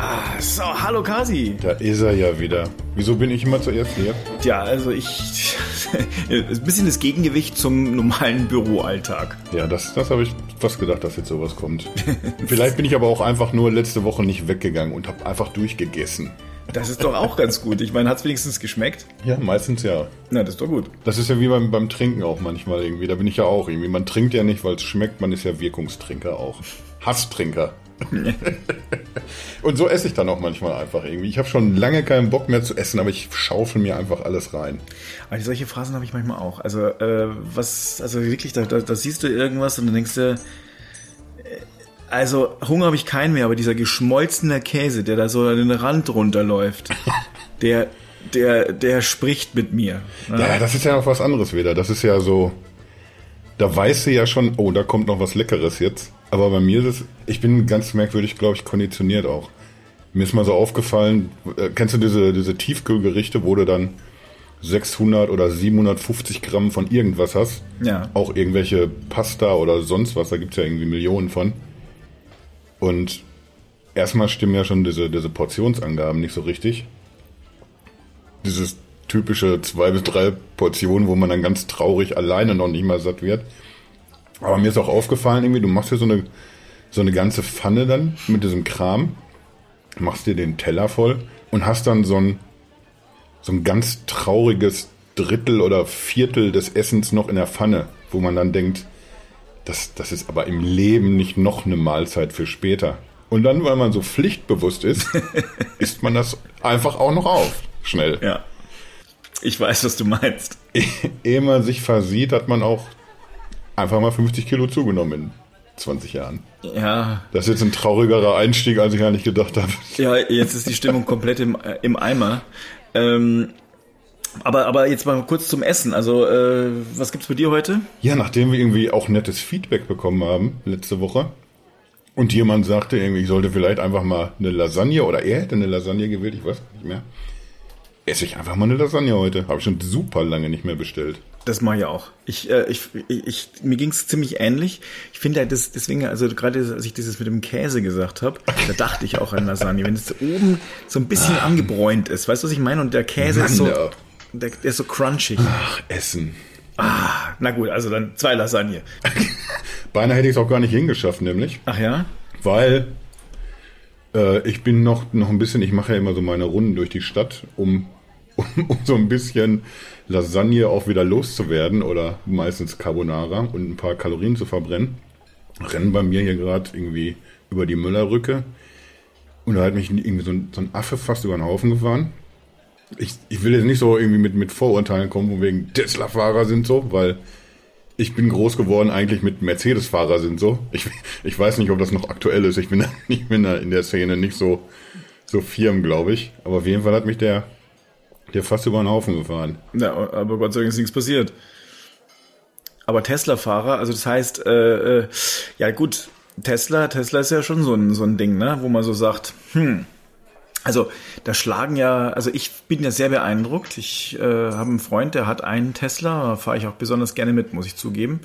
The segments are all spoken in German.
Ah, so, hallo Kasi. Da ist er ja wieder. Wieso bin ich immer zuerst hier? Ja, also ich. ein bisschen das Gegengewicht zum normalen Büroalltag. Ja, das, das habe ich fast gedacht, dass jetzt sowas kommt. Vielleicht bin ich aber auch einfach nur letzte Woche nicht weggegangen und habe einfach durchgegessen. Das ist doch auch ganz gut. Ich meine, hat es wenigstens geschmeckt? Ja, meistens ja. Na, das ist doch gut. Das ist ja wie beim, beim Trinken auch manchmal irgendwie. Da bin ich ja auch irgendwie. Man trinkt ja nicht, weil es schmeckt. Man ist ja Wirkungstrinker auch. Hasstrinker. und so esse ich dann auch manchmal einfach irgendwie. Ich habe schon lange keinen Bock mehr zu essen, aber ich schaufel mir einfach alles rein. Aber solche Phasen habe ich manchmal auch. Also, äh, was, also wirklich, da, da, da siehst du irgendwas und dann denkst du, äh, also Hunger habe ich keinen mehr, aber dieser geschmolzene Käse, der da so an den Rand runterläuft, der, der, der spricht mit mir. Ja. ja, das ist ja noch was anderes wieder. Das ist ja so, da weißt du ja schon, oh, da kommt noch was Leckeres jetzt. Aber bei mir ist es, ich bin ganz merkwürdig, glaube ich, konditioniert auch. Mir ist mal so aufgefallen, äh, kennst du diese, diese Tiefkühlgerichte, wo du dann 600 oder 750 Gramm von irgendwas hast? Ja. Auch irgendwelche Pasta oder sonst was, da gibt's ja irgendwie Millionen von. Und erstmal stimmen ja schon diese, diese Portionsangaben nicht so richtig. Dieses typische zwei bis drei Portionen, wo man dann ganz traurig alleine noch nicht mal satt wird. Aber mir ist auch aufgefallen, irgendwie, du machst dir so eine, so eine ganze Pfanne dann mit diesem Kram, machst dir den Teller voll und hast dann so ein, so ein ganz trauriges Drittel oder Viertel des Essens noch in der Pfanne, wo man dann denkt, das, das ist aber im Leben nicht noch eine Mahlzeit für später. Und dann, weil man so pflichtbewusst ist, isst man das einfach auch noch auf. Schnell. Ja. Ich weiß, was du meinst. Ehe man sich versieht, hat man auch einfach mal 50 Kilo zugenommen in 20 Jahren. Ja. Das ist jetzt ein traurigerer Einstieg, als ich eigentlich gedacht habe. Ja, jetzt ist die Stimmung komplett im, äh, im Eimer. Ähm, aber, aber jetzt mal kurz zum Essen. Also, äh, was gibt's bei dir heute? Ja, nachdem wir irgendwie auch nettes Feedback bekommen haben letzte Woche und jemand sagte irgendwie, ich sollte vielleicht einfach mal eine Lasagne oder er hätte eine Lasagne gewählt, ich weiß nicht mehr esse ich einfach mal eine Lasagne heute. Habe ich schon super lange nicht mehr bestellt. Das mache ich auch. Ich, äh, ich, ich, mir ging es ziemlich ähnlich. Ich finde halt das, deswegen, also gerade als ich dieses mit dem Käse gesagt habe, da dachte ich auch an Lasagne. Wenn es oben so ein bisschen ah. angebräunt ist, weißt du, was ich meine? Und der Käse Mann, ist so, der, der ist so crunchig. Ach, Essen. Ah, na gut, also dann zwei Lasagne. Beinahe hätte ich es auch gar nicht hingeschafft, nämlich. Ach ja? Weil äh, ich bin noch, noch ein bisschen, ich mache ja immer so meine Runden durch die Stadt, um um, so ein bisschen Lasagne auch wieder loszuwerden oder meistens Carbonara und ein paar Kalorien zu verbrennen, rennen bei mir hier gerade irgendwie über die Müllerrücke und da hat mich irgendwie so ein, so ein Affe fast über den Haufen gefahren. Ich, ich will jetzt nicht so irgendwie mit, mit Vorurteilen kommen, wo wegen Tesla-Fahrer sind so, weil ich bin groß geworden eigentlich mit Mercedes-Fahrer sind so. Ich, ich weiß nicht, ob das noch aktuell ist. Ich bin, ich bin da in der Szene nicht so, so firm, glaube ich. Aber auf jeden Fall hat mich der der fast über den Haufen gefahren. Ja, aber Gott sei Dank ist nichts passiert. Aber Tesla-Fahrer, also das heißt, äh, äh, ja gut, Tesla, Tesla ist ja schon so ein, so ein Ding, ne, wo man so sagt, hm, also da schlagen ja, also ich bin ja sehr beeindruckt. Ich äh, habe einen Freund, der hat einen Tesla, fahre ich auch besonders gerne mit, muss ich zugeben,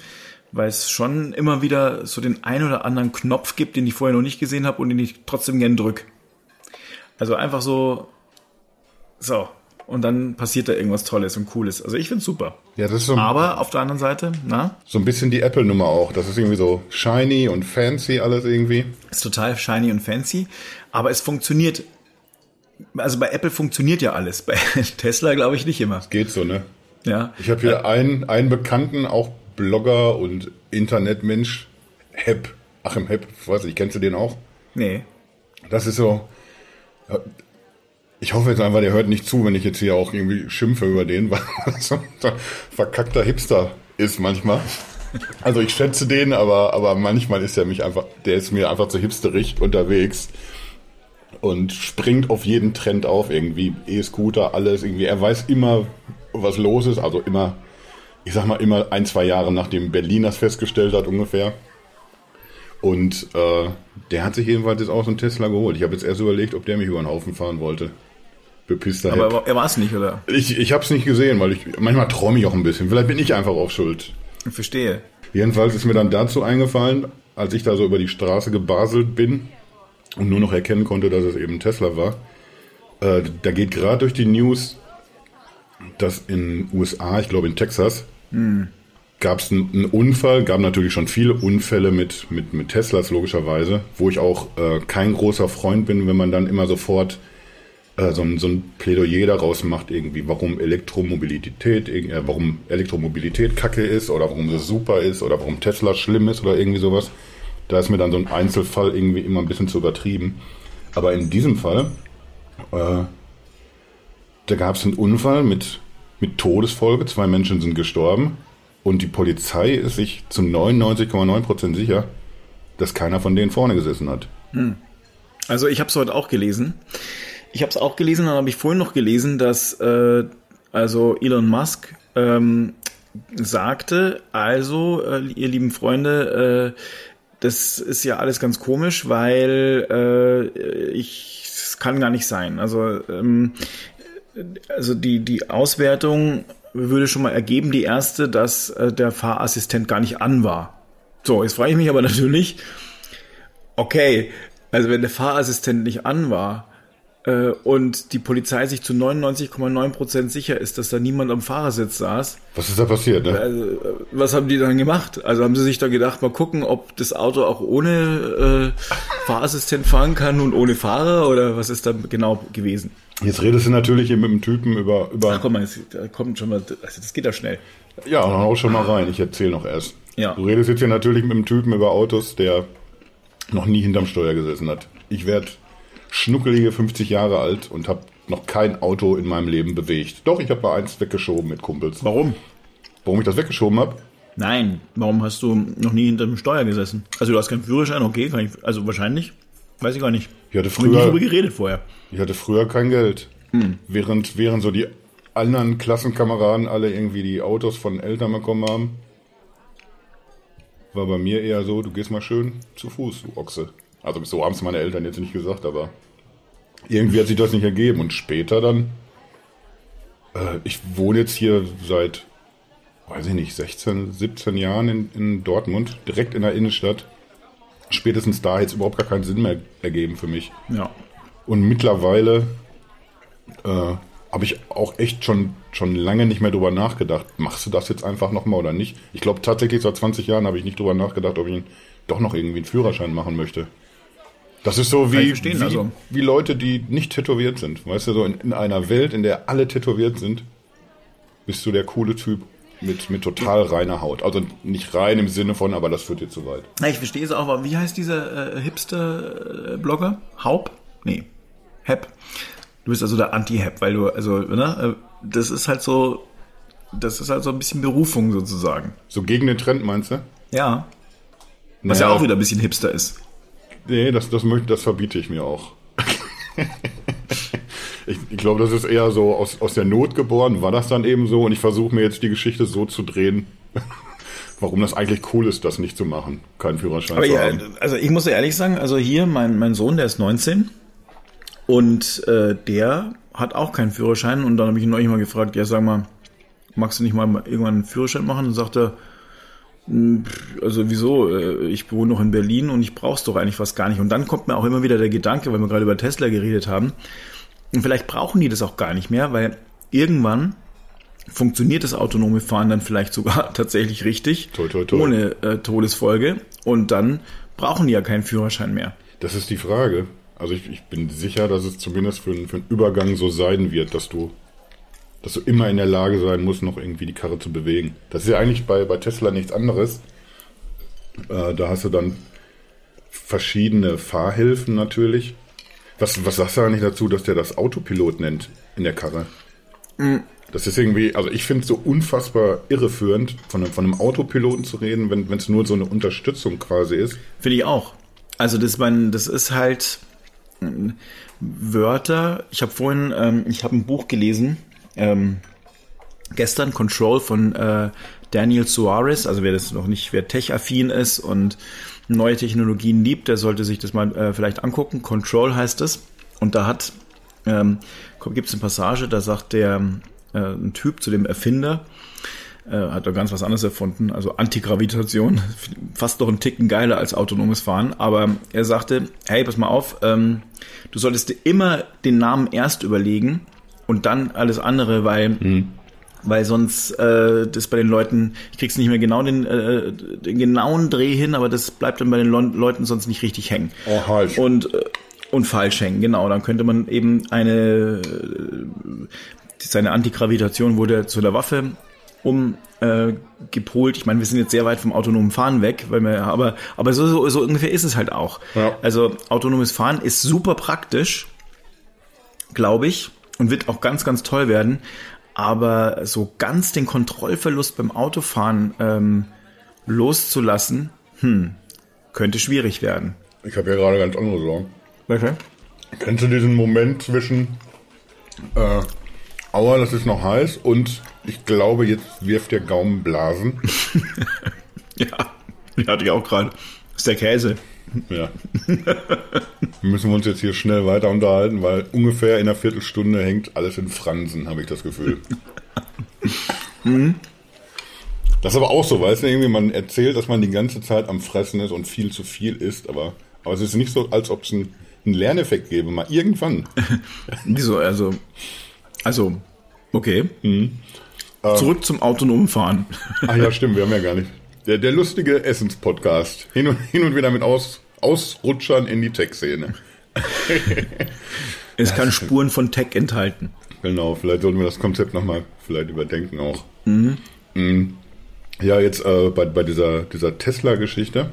weil es schon immer wieder so den ein oder anderen Knopf gibt, den ich vorher noch nicht gesehen habe und den ich trotzdem gern drück. Also einfach so, so, und dann passiert da irgendwas Tolles und Cooles. Also ich find's super. Ja, das ist so Aber auf der anderen Seite, na? So ein bisschen die Apple-Nummer auch. Das ist irgendwie so shiny und fancy alles irgendwie. Ist total shiny und fancy. Aber es funktioniert. Also bei Apple funktioniert ja alles. Bei Tesla glaube ich nicht immer. Es geht so, ne? Ja. Ich habe hier äh, einen, einen Bekannten, auch Blogger und Internetmensch, Hepp. Achim Hepp, weiß ich, kennst du den auch? Nee. Das ist so, ich hoffe jetzt einfach, der hört nicht zu, wenn ich jetzt hier auch irgendwie schimpfe über den, weil so ein verkackter Hipster ist manchmal. Also ich schätze den, aber, aber manchmal ist er mich einfach, der ist mir einfach zu hipsterig unterwegs und springt auf jeden Trend auf, irgendwie E-Scooter, alles irgendwie. Er weiß immer, was los ist, also immer, ich sag mal immer ein, zwei Jahre nachdem Berlin das festgestellt hat ungefähr. Und äh, der hat sich jedenfalls jetzt auch so einen Tesla geholt. Ich habe jetzt erst überlegt, ob der mich über den Haufen fahren wollte bepisster Aber Head. er war es nicht, oder? Ich, ich habe es nicht gesehen, weil ich manchmal träume ich auch ein bisschen. Vielleicht bin ich einfach auf Schuld. Ich verstehe. Jedenfalls ist mir dann dazu eingefallen, als ich da so über die Straße gebaselt bin und nur noch erkennen konnte, dass es eben Tesla war. Äh, da geht gerade durch die News, dass in USA, ich glaube in Texas, hm. gab es einen, einen, Unfall, gab natürlich schon viele Unfälle mit, mit, mit Teslas logischerweise, wo ich auch äh, kein großer Freund bin, wenn man dann immer sofort äh, so, ein, so ein Plädoyer daraus macht, irgendwie, warum Elektromobilität, äh, warum Elektromobilität kacke ist oder warum sie super ist oder warum Tesla schlimm ist oder irgendwie sowas. Da ist mir dann so ein Einzelfall irgendwie immer ein bisschen zu übertrieben. Aber in diesem Fall, äh, da gab es einen Unfall mit, mit Todesfolge, zwei Menschen sind gestorben und die Polizei ist sich zu 99,9% sicher, dass keiner von denen vorne gesessen hat. Hm. Also ich habe es heute auch gelesen. Ich habe es auch gelesen, dann habe ich vorhin noch gelesen, dass äh, also Elon Musk ähm, sagte, also äh, ihr lieben Freunde, äh, das ist ja alles ganz komisch, weil äh, ich es kann gar nicht sein. Also ähm, also die die Auswertung würde schon mal ergeben, die erste, dass äh, der Fahrassistent gar nicht an war. So, jetzt frage ich mich aber natürlich, okay, also wenn der Fahrassistent nicht an war, äh, und die Polizei sich zu 99,9% sicher ist, dass da niemand am Fahrersitz saß. Was ist da passiert? Ne? Also, was haben die dann gemacht? Also haben sie sich da gedacht, mal gucken, ob das Auto auch ohne äh, Fahrassistent fahren kann und ohne Fahrer oder was ist da genau gewesen? Jetzt redest du natürlich hier mit dem Typen über... über Ach, komm mal, jetzt, da kommt schon mal, also das geht ja schnell. Ja, dann hau schon mal rein, ich erzähle noch erst. Ja. Du redest jetzt hier natürlich mit dem Typen über Autos, der noch nie hinterm Steuer gesessen hat. Ich werde schnuckelige 50 Jahre alt und habe noch kein Auto in meinem Leben bewegt. Doch, ich habe mal eins weggeschoben mit Kumpels. Warum? Warum ich das weggeschoben habe? Nein, warum hast du noch nie hinter dem Steuer gesessen? Also du hast keinen Führerschein, okay, kann ich, also wahrscheinlich, weiß ich gar nicht. Ich hatte früher, ich darüber geredet vorher. Ich hatte früher kein Geld. Hm. Während, während so die anderen Klassenkameraden alle irgendwie die Autos von Eltern bekommen haben, war bei mir eher so, du gehst mal schön zu Fuß, du Ochse. Also so haben es meine Eltern jetzt nicht gesagt, aber irgendwie hat sich das nicht ergeben. Und später dann, äh, ich wohne jetzt hier seit, weiß ich nicht, 16, 17 Jahren in, in Dortmund, direkt in der Innenstadt. Spätestens da es überhaupt gar keinen Sinn mehr ergeben für mich. Ja. Und mittlerweile äh, habe ich auch echt schon, schon lange nicht mehr drüber nachgedacht. Machst du das jetzt einfach nochmal oder nicht? Ich glaube tatsächlich seit 20 Jahren habe ich nicht drüber nachgedacht, ob ich doch noch irgendwie einen Führerschein machen möchte. Das ist so wie, wie, also. wie, Leute, die nicht tätowiert sind. Weißt du, so in, in, einer Welt, in der alle tätowiert sind, bist du der coole Typ mit, mit total reiner Haut. Also nicht rein im Sinne von, aber das führt dir zu weit. Ich verstehe es auch, aber wie heißt dieser äh, Hipster-Blogger? Haup? Nee. Hep. Du bist also der Anti-Hep, weil du, also, ne, äh, das ist halt so, das ist halt so ein bisschen Berufung sozusagen. So gegen den Trend meinst du? Ja. Was naja. ja auch wieder ein bisschen Hipster ist. Nee, das, das, möchte, das verbiete ich mir auch. ich, ich glaube, das ist eher so aus, aus der Not geboren, war das dann eben so und ich versuche mir jetzt die Geschichte so zu drehen, warum das eigentlich cool ist, das nicht zu machen, keinen Führerschein Aber zu ja, haben. Also ich muss ehrlich sagen, also hier mein, mein Sohn, der ist 19 und äh, der hat auch keinen Führerschein und dann habe ich ihn neulich mal gefragt, ja sag mal, magst du nicht mal irgendwann einen Führerschein machen? Und sagt er, also wieso? Äh, ich wohne noch in Berlin und ich brauch's doch eigentlich fast gar nicht. Und dann kommt mir auch immer wieder der Gedanke, weil wir gerade über Tesla geredet haben, und vielleicht brauchen die das auch gar nicht mehr, weil irgendwann funktioniert das autonome Fahren dann vielleicht sogar tatsächlich richtig, toi, toi, toi. ohne äh, Todesfolge. Und dann brauchen die ja keinen Führerschein mehr. Das ist die Frage. Also ich, ich bin sicher, dass es zumindest für, für einen Übergang so sein wird, dass du dass du immer in der Lage sein musst, noch irgendwie die Karre zu bewegen. Das ist ja eigentlich bei, bei Tesla nichts anderes. Äh, da hast du dann verschiedene Fahrhilfen natürlich. Was, was sagst du eigentlich dazu, dass der das Autopilot nennt in der Karre? Mhm. Das ist irgendwie, also ich finde es so unfassbar irreführend, von einem, von einem Autopiloten zu reden, wenn es nur so eine Unterstützung quasi ist. Finde ich auch. Also das, mein, das ist halt ähm, Wörter. Ich habe vorhin, ähm, ich habe ein Buch gelesen, ähm, gestern Control von äh, Daniel Suarez, also wer das noch nicht, wer tech-affin ist und neue Technologien liebt, der sollte sich das mal äh, vielleicht angucken. Control heißt es. Und da hat ähm, gibt es eine Passage, da sagt der äh, ein Typ zu dem Erfinder, äh, hat er ganz was anderes erfunden, also Antigravitation, fast noch ein Ticken geiler als autonomes Fahren, aber er sagte, hey, pass mal auf, ähm, du solltest dir immer den Namen erst überlegen und dann alles andere, weil mhm weil sonst äh, das bei den Leuten, ich krieg's nicht mehr genau den, äh, den genauen Dreh hin, aber das bleibt dann bei den Le Leuten sonst nicht richtig hängen. Oh, falsch. Und äh, und falsch hängen, genau. Dann könnte man eben eine seine Antigravitation wurde zu der Waffe umgepolt. Äh, ich meine, wir sind jetzt sehr weit vom autonomen Fahren weg, weil wir, aber, aber so, so, so ungefähr ist es halt auch. Ja. Also autonomes Fahren ist super praktisch, glaube ich, und wird auch ganz, ganz toll werden. Aber so ganz den Kontrollverlust beim Autofahren ähm, loszulassen, hm, könnte schwierig werden. Ich habe ja gerade ganz andere Sorgen. Okay. Kennst du diesen Moment zwischen äh, Aua, das ist noch heiß und ich glaube, jetzt wirft der Gaumen Blasen. ja, die hatte ich auch gerade. Das ist der Käse. Ja. Müssen wir uns jetzt hier schnell weiter unterhalten, weil ungefähr in einer Viertelstunde hängt alles in Fransen, habe ich das Gefühl. mhm. Das ist aber auch so, weißt du, irgendwie man erzählt, dass man die ganze Zeit am Fressen ist und viel zu viel isst, aber, aber es ist nicht so, als ob es einen, einen Lerneffekt gäbe, mal irgendwann. Wieso, also also, okay. Mhm. Zurück ähm, zum autonomen Fahren. Ach ja, stimmt, wir haben ja gar nicht. Der, der lustige Essenspodcast. Hin und, hin und wieder mit Aus, Ausrutschern in die Tech-Szene. es kann Spuren von Tech enthalten. Genau, vielleicht sollten wir das Konzept nochmal vielleicht überdenken auch. Mhm. Mhm. Ja, jetzt äh, bei, bei dieser, dieser Tesla-Geschichte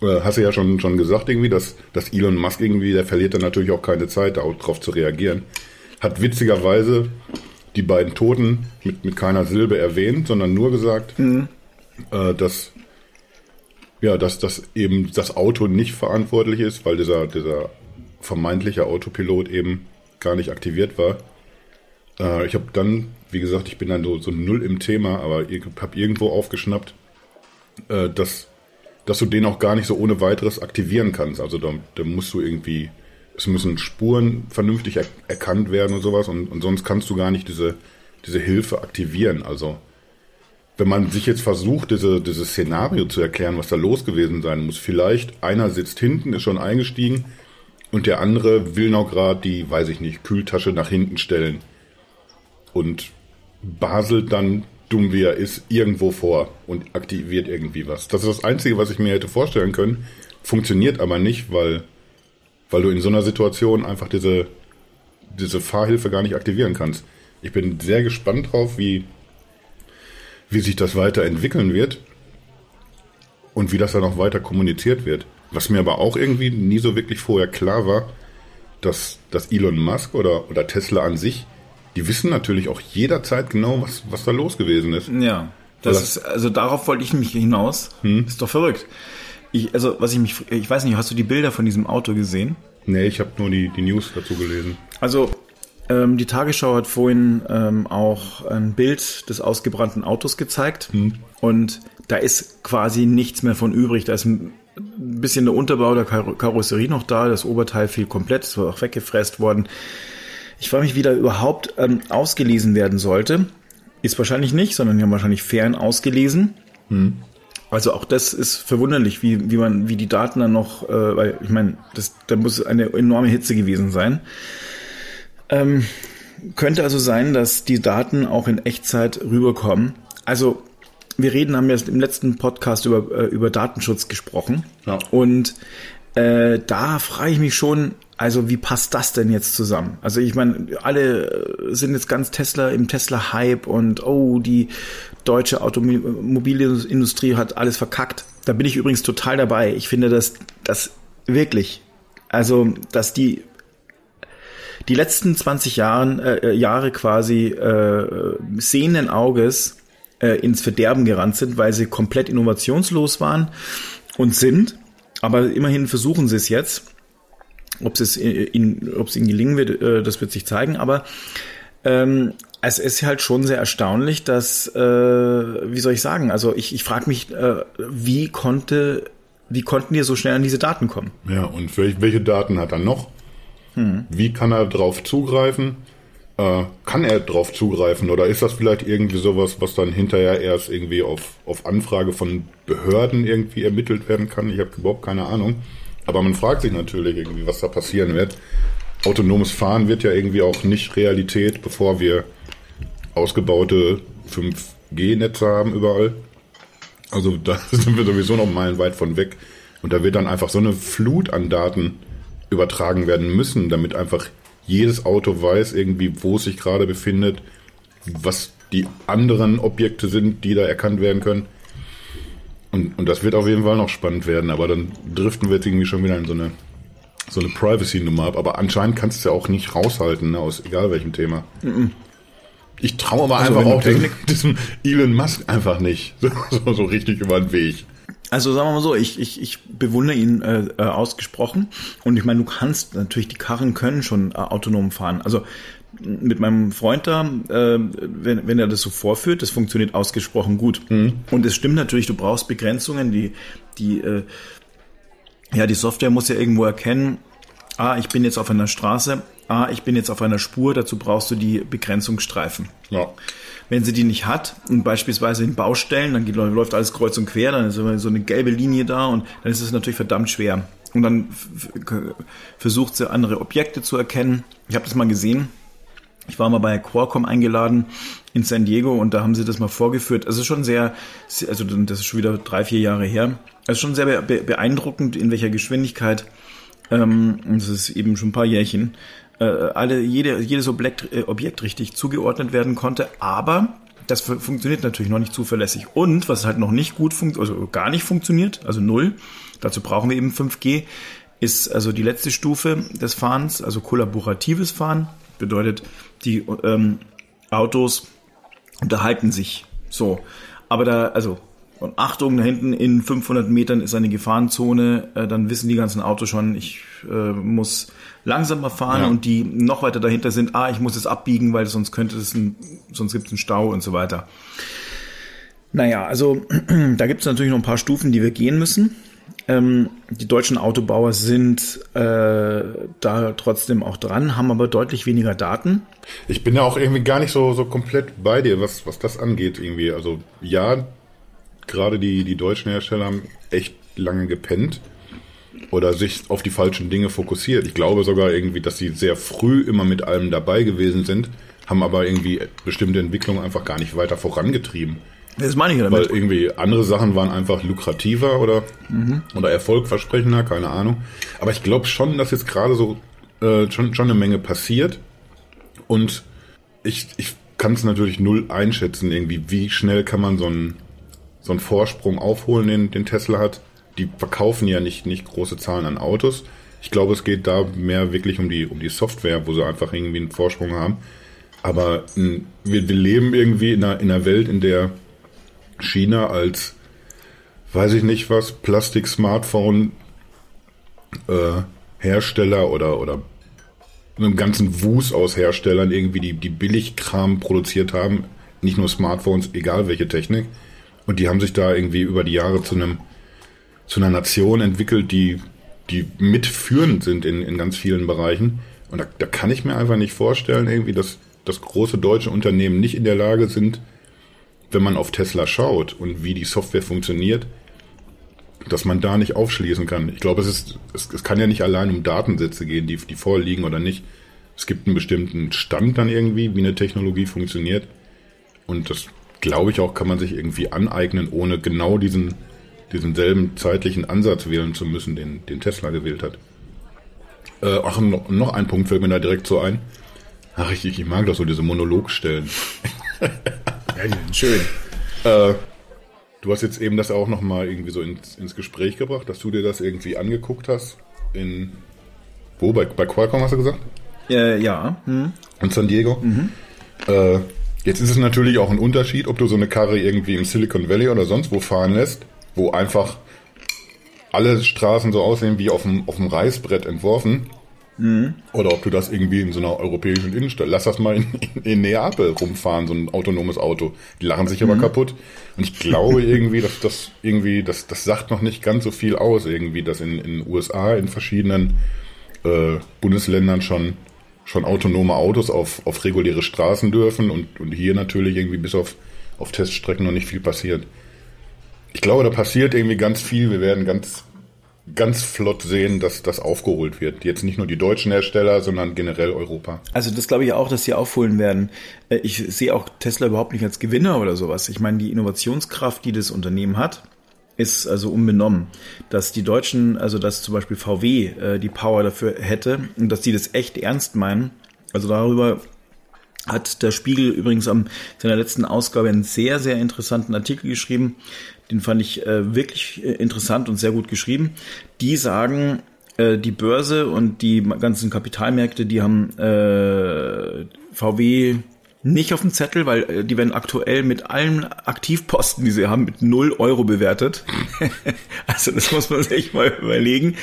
äh, hast du ja schon, schon gesagt irgendwie, dass, dass Elon Musk irgendwie, der verliert dann natürlich auch keine Zeit, darauf zu reagieren hat witzigerweise die beiden Toten mit, mit keiner Silbe erwähnt, sondern nur gesagt, mhm. äh, dass ja, dass das eben das Auto nicht verantwortlich ist, weil dieser, dieser vermeintliche Autopilot eben gar nicht aktiviert war. Äh, ich habe dann, wie gesagt, ich bin dann so, so null im Thema, aber ich habe irgendwo aufgeschnappt, äh, dass, dass du den auch gar nicht so ohne weiteres aktivieren kannst. Also da, da musst du irgendwie es müssen Spuren vernünftig er erkannt werden und sowas und, und sonst kannst du gar nicht diese, diese Hilfe aktivieren. Also wenn man sich jetzt versucht, diese, dieses Szenario zu erklären, was da los gewesen sein muss, vielleicht einer sitzt hinten, ist schon eingestiegen und der andere will noch gerade die, weiß ich nicht, Kühltasche nach hinten stellen und baselt dann, dumm wie er ist, irgendwo vor und aktiviert irgendwie was. Das ist das Einzige, was ich mir hätte vorstellen können. Funktioniert aber nicht, weil weil du in so einer Situation einfach diese, diese Fahrhilfe gar nicht aktivieren kannst. Ich bin sehr gespannt drauf, wie, wie sich das weiterentwickeln wird und wie das dann auch weiter kommuniziert wird. Was mir aber auch irgendwie nie so wirklich vorher klar war, dass, dass Elon Musk oder, oder Tesla an sich, die wissen natürlich auch jederzeit genau, was, was da los gewesen ist. Ja, das, das ist, also darauf wollte ich mich hinaus. Hm? Ist doch verrückt. Ich, also, was ich mich, ich weiß nicht, hast du die Bilder von diesem Auto gesehen? Nee, ich habe nur die, die News dazu gelesen. Also, die Tagesschau hat vorhin ähm, auch ein Bild des ausgebrannten Autos gezeigt. Hm. Und da ist quasi nichts mehr von übrig. Da ist ein bisschen der Unterbau der Kar Karosserie noch da. Das Oberteil fiel komplett, es war auch weggefresst worden. Ich frage mich, wie da überhaupt ähm, ausgelesen werden sollte. Ist wahrscheinlich nicht, sondern die haben wahrscheinlich fern ausgelesen. Hm. Also auch das ist verwunderlich, wie, wie man, wie die Daten dann noch, äh, weil ich meine, das, da muss eine enorme Hitze gewesen sein. Ähm, könnte also sein, dass die Daten auch in Echtzeit rüberkommen. Also wir reden, haben ja im letzten Podcast über, äh, über Datenschutz gesprochen. Ja. Und äh, da frage ich mich schon, also wie passt das denn jetzt zusammen? Also ich meine, alle sind jetzt ganz Tesla im Tesla-Hype und oh, die deutsche Automobilindustrie hat alles verkackt. Da bin ich übrigens total dabei. Ich finde, dass das wirklich, also dass die die letzten 20 Jahren, äh, Jahre quasi äh, sehenden Auges äh, ins Verderben gerannt sind, weil sie komplett innovationslos waren und sind. Aber immerhin versuchen sie es jetzt ob es ihnen, ob es ihnen gelingen wird, äh, das wird sich zeigen. Aber ähm, es ist halt schon sehr erstaunlich, dass, äh, wie soll ich sagen, also ich, ich frage mich, äh, wie konnte, wie konnten die so schnell an diese Daten kommen? Ja, und welche Daten hat er noch? Wie kann er darauf zugreifen? Äh, kann er drauf zugreifen oder ist das vielleicht irgendwie sowas, was dann hinterher erst irgendwie auf, auf Anfrage von Behörden irgendwie ermittelt werden kann? Ich habe überhaupt keine Ahnung. Aber man fragt sich natürlich irgendwie, was da passieren wird. Autonomes Fahren wird ja irgendwie auch nicht Realität, bevor wir ausgebaute 5G-Netze haben überall. Also da sind wir sowieso noch meilenweit von weg. Und da wird dann einfach so eine Flut an Daten übertragen werden müssen, damit einfach jedes Auto weiß irgendwie, wo es sich gerade befindet, was die anderen Objekte sind, die da erkannt werden können. Und, und das wird auf jeden Fall noch spannend werden, aber dann driften wir jetzt irgendwie schon wieder in so eine, so eine Privacy-Nummer ab. Aber anscheinend kannst du ja auch nicht raushalten, ne, aus egal welchem Thema. Ich traue aber Also einfach auch diesem, diesem Elon Musk einfach nicht so, so, so richtig über den Weg. Also sagen wir mal so, ich, ich, ich bewundere ihn äh, äh, ausgesprochen. Und ich meine, du kannst natürlich, die Karren können schon äh, autonom fahren. Also mit meinem Freund da, äh, wenn, wenn er das so vorführt, das funktioniert ausgesprochen gut. Und es stimmt natürlich, du brauchst Begrenzungen, die, die, äh, ja, die Software muss ja irgendwo erkennen, ah, ich bin jetzt auf einer Straße, ah, ich bin jetzt auf einer Spur, dazu brauchst du die Begrenzungsstreifen. Ja. Wenn sie die nicht hat und beispielsweise in Baustellen, dann geht, läuft alles kreuz und quer, dann ist immer so eine gelbe Linie da und dann ist es natürlich verdammt schwer. Und dann versucht sie andere Objekte zu erkennen. Ich habe das mal gesehen. Ich war mal bei Qualcomm eingeladen in San Diego und da haben sie das mal vorgeführt. Also schon sehr, also das ist schon wieder drei, vier Jahre her. Also schon sehr be beeindruckend, in welcher Geschwindigkeit ähm, das ist eben schon ein paar Jährchen, äh, alle, jede, jedes Objekt, äh, Objekt richtig zugeordnet werden konnte, aber das fu- funktioniert natürlich noch nicht zuverlässig. Und was halt noch nicht gut funktioniert, also gar nicht funktioniert, also null, dazu brauchen wir eben 5G, ist also die letzte Stufe des Fahrens, also kollaboratives Fahren, bedeutet, die ähm, Autos unterhalten sich so. Aber da, also, und Achtung, da hinten in 500 Metern ist eine Gefahrenzone, äh, dann wissen die ganzen Autos schon, ich äh, muss langsamer fahren Ja. und die noch weiter dahinter sind, ah, ich muss jetzt abbiegen, weil sonst könnte es ein, sonst gibt es einen Stau und so weiter. Naja, also da gibt es natürlich noch ein paar Stufen, die wir gehen müssen. Ähm, die deutschen Autobauer sind äh, da trotzdem auch dran, haben aber deutlich weniger Daten. Ich bin ja auch irgendwie gar nicht so, so komplett bei dir, was, was das angeht irgendwie. Also ja, gerade die, die deutschen Hersteller haben echt lange gepennt oder sich auf die falschen Dinge fokussiert. Ich glaube sogar irgendwie, dass sie sehr früh immer mit allem dabei gewesen sind, haben aber irgendwie bestimmte Entwicklungen einfach gar nicht weiter vorangetrieben. Das meine ich ja Weil damit. irgendwie andere Sachen waren einfach lukrativer oder, oder erfolgversprechender, keine Ahnung. Aber ich glaube schon, dass jetzt gerade so äh, schon, schon eine Menge passiert. Und ich, ich kann es natürlich null einschätzen, irgendwie, wie schnell kann man so einen, so einen Vorsprung aufholen, den, den Tesla hat. Die verkaufen ja nicht, nicht große Zahlen an Autos. Ich glaube, es geht da mehr wirklich um die, um die Software, wo sie einfach irgendwie einen Vorsprung haben. Aber mh, wir, wir leben irgendwie in einer, in einer Welt, in der China als, weiß ich nicht was, Plastik-Smartphone äh, oder, oder einem ganzen Wust aus Herstellern irgendwie die, die Billigkram produziert haben. Nicht nur Smartphones, egal welche Technik. Und die haben sich da irgendwie über die Jahre zu einem, zu einer Nation entwickelt, die, die mitführend sind in, in ganz vielen Bereichen. Und da, da kann ich mir einfach nicht vorstellen, irgendwie, dass, dass große deutsche Unternehmen nicht in der Lage sind, wenn man auf Tesla schaut und wie die Software funktioniert, dass man da nicht aufschließen kann. Ich glaube, es ist, es, es kann ja nicht allein um Datensätze gehen, die, die vorliegen oder nicht. Es gibt einen bestimmten Stand dann irgendwie, wie eine Technologie funktioniert. Und das, glaube ich, auch kann man sich irgendwie aneignen, ohne genau diesen, diesen selben zeitlichen Ansatz wählen zu müssen, den, den Tesla gewählt hat. Äh, ach, noch, noch ein Punkt fällt mir da direkt so ein. Ach, ich, ich mag doch so diese Monologstellen. Ja, schön. Äh, du hast jetzt eben das auch nochmal irgendwie so ins, ins Gespräch gebracht, dass du dir das irgendwie angeguckt hast. In. Wo? Bei, bei Qualcomm hast du gesagt? Äh, ja. Hm. In San Diego? Äh, jetzt ist es natürlich auch ein Unterschied, ob du so eine Karre irgendwie im Silicon Valley oder sonst wo fahren lässt, wo einfach alle Straßen so aussehen wie auf dem, auf dem Reißbrett entworfen. Oder ob du das irgendwie in so einer europäischen Innenstadt, lass das mal in, in, in Neapel rumfahren, so ein autonomes Auto. Die lachen sich aber kaputt. Und ich glaube irgendwie, dass das irgendwie, das, das sagt noch nicht ganz so viel aus, irgendwie, dass in in den USA in verschiedenen äh, Bundesländern schon, schon autonome Autos auf, auf reguläre Straßen dürfen und, und hier natürlich irgendwie bis auf, auf Teststrecken noch nicht viel passiert. Ich glaube, da passiert irgendwie ganz viel. Wir werden ganz, ganz flott sehen, dass das aufgeholt wird. Jetzt nicht nur die deutschen Hersteller, sondern generell Europa. Also das glaube ich auch, dass sie aufholen werden. Äh, ich sehe auch Tesla überhaupt nicht als Gewinner oder sowas. Ich meine, die Innovationskraft, die das Unternehmen hat, ist also unbenommen. Dass die Deutschen, also dass zum Beispiel VW äh, die Power dafür hätte und dass die das echt ernst meinen. Also darüber hat der Spiegel übrigens am seiner letzten Ausgabe einen sehr, sehr interessanten Artikel geschrieben. Den fand ich äh, wirklich äh, interessant und sehr gut geschrieben. Die sagen, äh, die Börse und die ganzen Kapitalmärkte, die haben äh, VW nicht auf dem Zettel, weil äh, die werden aktuell mit allen Aktivposten, die sie haben, mit 0 Euro bewertet. also das muss man sich mal überlegen.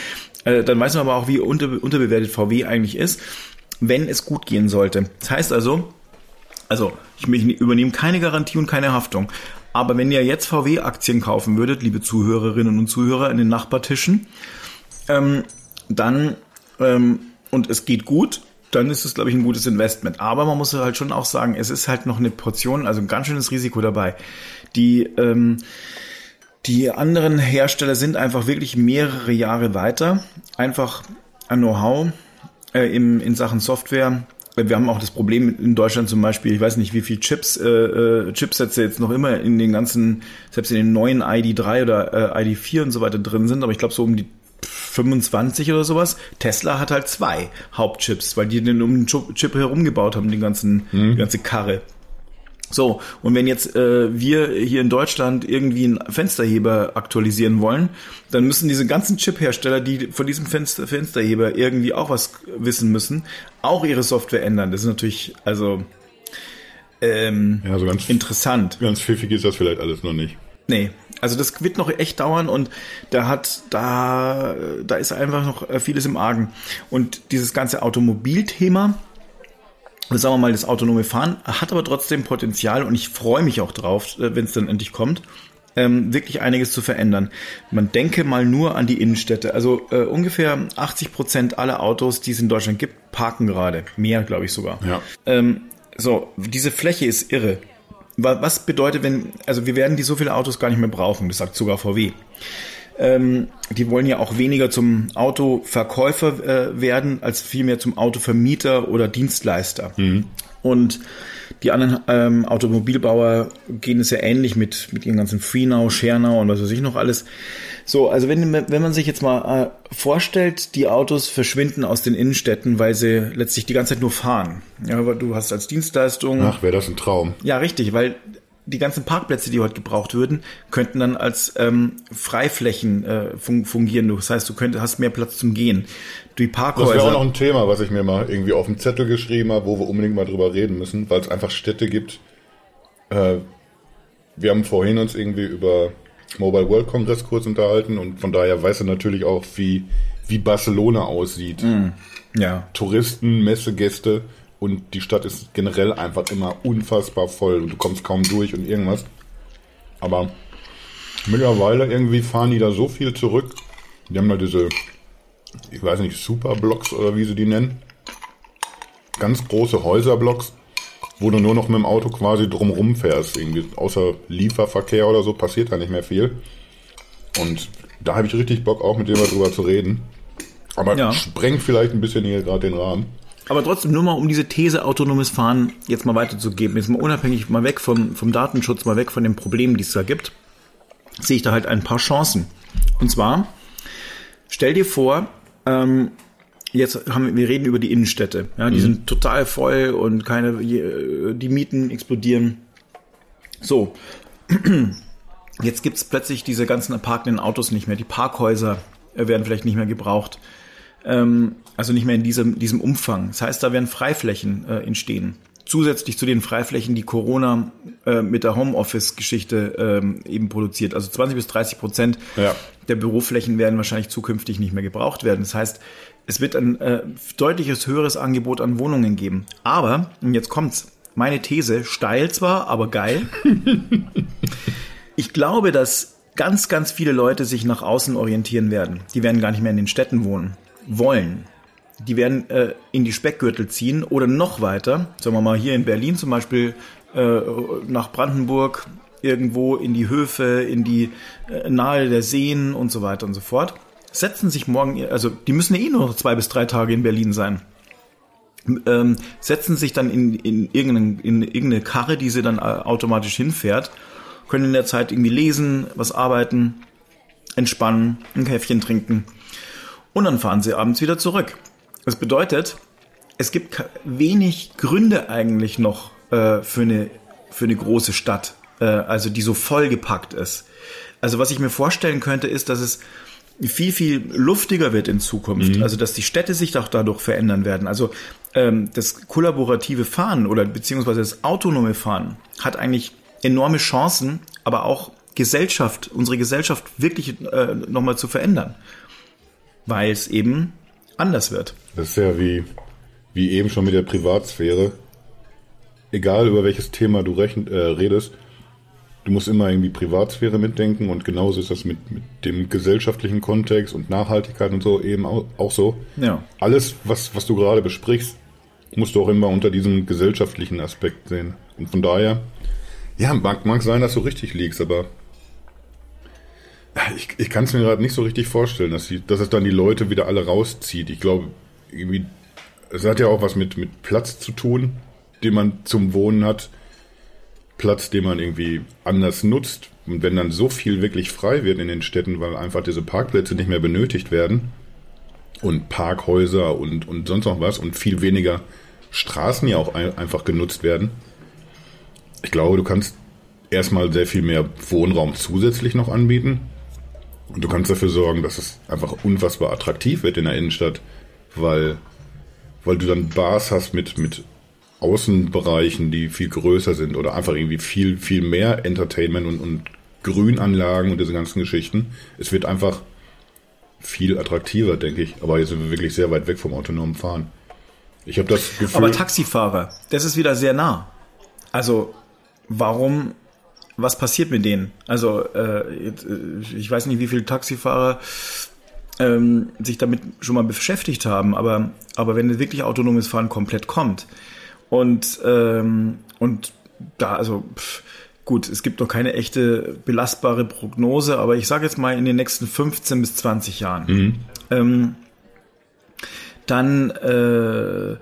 Äh, dann weiß man aber auch, wie unter, unterbewertet VW eigentlich ist, wenn es gut gehen sollte. Das heißt also, also ich übernehme keine Garantie und keine Haftung. Aber wenn ihr jetzt VW-Aktien kaufen würdet, liebe Zuhörerinnen und Zuhörer in den Nachbartischen, ähm, dann ähm, und es geht gut, dann ist es, glaube ich, ein gutes Investment. Aber man muss halt schon auch sagen, es ist halt noch eine Portion, also ein ganz schönes Risiko dabei. Die, ähm, die anderen Hersteller sind einfach wirklich mehrere Jahre weiter. Einfach an Know-how äh, in, in Sachen Software. Wir haben auch das Problem in Deutschland zum Beispiel, ich weiß nicht, wie viel Chips, äh, äh Chipsätze jetzt noch immer in den ganzen, selbst in den neuen ID3 oder äh, ID4 und so weiter drin sind, aber ich glaube so um die 25 oder sowas. Tesla hat halt zwei Hauptchips, weil die den um den Chip herumgebaut haben, den ganzen, mhm. die ganze Karre. So, und wenn jetzt äh, wir hier in Deutschland irgendwie einen Fensterheber aktualisieren wollen, dann müssen diese ganzen Chip-Hersteller, die von diesem Fenster Fensterheber irgendwie auch was wissen müssen, auch ihre Software ändern. Das ist natürlich, also ähm, ja, so ganz, interessant. Ganz pfiffig ist das vielleicht alles noch nicht. Nee, also das wird noch echt dauern und da hat, da, da ist einfach noch äh, vieles im Argen. Und dieses ganze Automobilthema, sagen wir mal, das autonome Fahren hat aber trotzdem Potenzial und ich freue mich auch drauf, äh, wenn es dann endlich kommt, ähm, wirklich einiges zu verändern. Man denke mal nur an die Innenstädte. Also äh, ungefähr 80 Prozent aller Autos, die es in Deutschland gibt, parken gerade. Mehr, glaube ich sogar. Ja. Ähm, so, diese Fläche ist irre. Was bedeutet, wenn, also wir werden die so viele Autos gar nicht mehr brauchen, das sagt sogar VW. Ähm, die wollen ja auch weniger zum Autoverkäufer äh, werden, als vielmehr zum Autovermieter oder Dienstleister. Mhm. Und die anderen ähm, Automobilbauer gehen es ja ähnlich mit, mit ihren ganzen Freenow, Schernau und was weiß ich noch alles. So, also wenn, wenn man sich jetzt mal äh, vorstellt, die Autos verschwinden aus den Innenstädten, weil sie letztlich die ganze Zeit nur fahren. Ja, aber du hast als Dienstleistung. Ach, wäre das ein Traum. Ja, richtig, weil die ganzen Parkplätze, die heute gebraucht würden, könnten dann als ähm, Freiflächen äh, fungieren. Das heißt, du könntest, hast mehr Platz zum Gehen. Die Parkhäuser. Das wäre auch noch ein Thema, was ich mir mal irgendwie auf dem Zettel geschrieben habe, wo wir unbedingt mal drüber reden müssen, weil es einfach Städte gibt. Äh, wir haben vorhin uns irgendwie über Mobile World Congress kurz unterhalten und von daher weiß er natürlich auch, wie, wie Barcelona aussieht. Mm, ja. Touristen, Messegäste und die Stadt ist generell einfach immer unfassbar voll und du kommst kaum durch und irgendwas. Aber mittlerweile irgendwie fahren die da so viel zurück. Die haben da diese, ich weiß nicht, Superblocks oder wie sie die nennen. Ganz große Häuserblocks wo du nur noch mit dem Auto quasi drumrum fährst. Irgendwie außer Lieferverkehr oder so passiert da nicht mehr viel. Und da habe ich richtig Bock, auch mit dir mal drüber zu reden. Aber ja. sprengt vielleicht ein bisschen hier gerade den Rahmen. Aber trotzdem nur mal, um diese These autonomes Fahren jetzt mal weiterzugeben, jetzt mal unabhängig mal weg vom, vom Datenschutz, mal weg von den Problemen, die es da gibt, sehe ich da halt ein paar Chancen. Und zwar, stell dir vor, ähm, jetzt haben wir reden über die Innenstädte. Ja, die mhm. sind total voll und keine, die Mieten explodieren. So. Jetzt gibt's plötzlich diese ganzen parkenden Autos nicht mehr. Die Parkhäuser werden vielleicht nicht mehr gebraucht. Ähm, also nicht mehr in diesem, diesem Umfang. Das heißt, da werden Freiflächen äh, entstehen. Zusätzlich zu den Freiflächen, die Corona äh, mit der Homeoffice-Geschichte ähm, eben produziert. Also 20 bis 30 Prozent ja. der Büroflächen werden wahrscheinlich zukünftig nicht mehr gebraucht werden. Das heißt, es wird ein äh, deutliches höheres Angebot an Wohnungen geben. Aber, und jetzt kommt's, meine These, steil zwar, aber geil. ich glaube, dass ganz, ganz viele Leute sich nach außen orientieren werden. Die werden gar nicht mehr in den Städten wohnen wollen. die werden äh, in die Speckgürtel ziehen oder noch weiter, sagen wir mal hier in Berlin zum Beispiel äh, nach Brandenburg, irgendwo in die Höfe, in die äh, nahe der Seen und so weiter und so fort. Setzen sich morgen, also die müssen ja eh nur noch zwei bis drei Tage in Berlin sein. Ähm, setzen sich dann in, in, irgendeine, in irgendeine Karre, die sie dann äh, automatisch hinfährt, können in der Zeit irgendwie lesen, was arbeiten, entspannen, ein Käffchen trinken und dann fahren sie abends wieder zurück. Das bedeutet, es gibt wenig Gründe eigentlich noch äh, für, eine, für eine große Stadt äh, also die so vollgepackt ist. Also was ich mir vorstellen könnte, ist, dass es viel, viel luftiger wird in Zukunft. Mhm. Also dass die Städte sich auch dadurch verändern werden. Also ähm, das kollaborative Fahren oder beziehungsweise das autonome Fahren hat eigentlich enorme Chancen, aber auch Gesellschaft, unsere Gesellschaft wirklich äh, nochmal zu verändern. Weil es eben anders wird. Das ist ja wie, wie eben schon mit der Privatsphäre. Egal über welches Thema du rechn, äh, redest, du musst immer irgendwie Privatsphäre mitdenken und genauso ist das mit, mit dem gesellschaftlichen Kontext und Nachhaltigkeit und so eben auch, auch so. Ja. Alles, was, was du gerade besprichst, musst du auch immer unter diesem gesellschaftlichen Aspekt sehen. Und von daher, ja, mag, mag sein, dass du richtig liegst, aber ich, ich kann es mir gerade nicht so richtig vorstellen, dass, die, dass es dann die Leute wieder alle rauszieht. Ich glaube, irgendwie, es hat ja auch was mit, mit Platz zu tun, den man zum Wohnen hat. Platz, den man irgendwie anders nutzt. Und wenn dann so viel wirklich frei wird in den Städten, weil einfach diese Parkplätze nicht mehr benötigt werden und Parkhäuser und, und sonst noch was und viel weniger Straßen ja auch ein, einfach genutzt werden. Ich glaube, du kannst erstmal sehr viel mehr Wohnraum zusätzlich noch anbieten. Und du kannst dafür sorgen, dass es einfach unfassbar attraktiv wird in der Innenstadt, weil, weil du dann Bars hast mit, mit Außenbereichen, die viel größer sind oder einfach irgendwie viel, viel mehr Entertainment und, und Grünanlagen und diese ganzen Geschichten. Es wird einfach viel attraktiver, denke ich. Aber jetzt sind wir wirklich sehr weit weg vom autonomen Fahren. Ich habe das Gefühl. Aber Taxifahrer, das ist wieder sehr nah. Also, warum, was passiert mit denen? Also, äh, äh ich weiß nicht, wie viele Taxifahrer ähm, sich damit schon mal beschäftigt haben, aber, aber wenn wirklich autonomes Fahren komplett kommt, und, ähm, und da, also pff, gut, es gibt noch keine echte belastbare Prognose, aber ich sage jetzt mal in den nächsten 15 bis 20 Jahren. Mhm. Ähm, dann äh,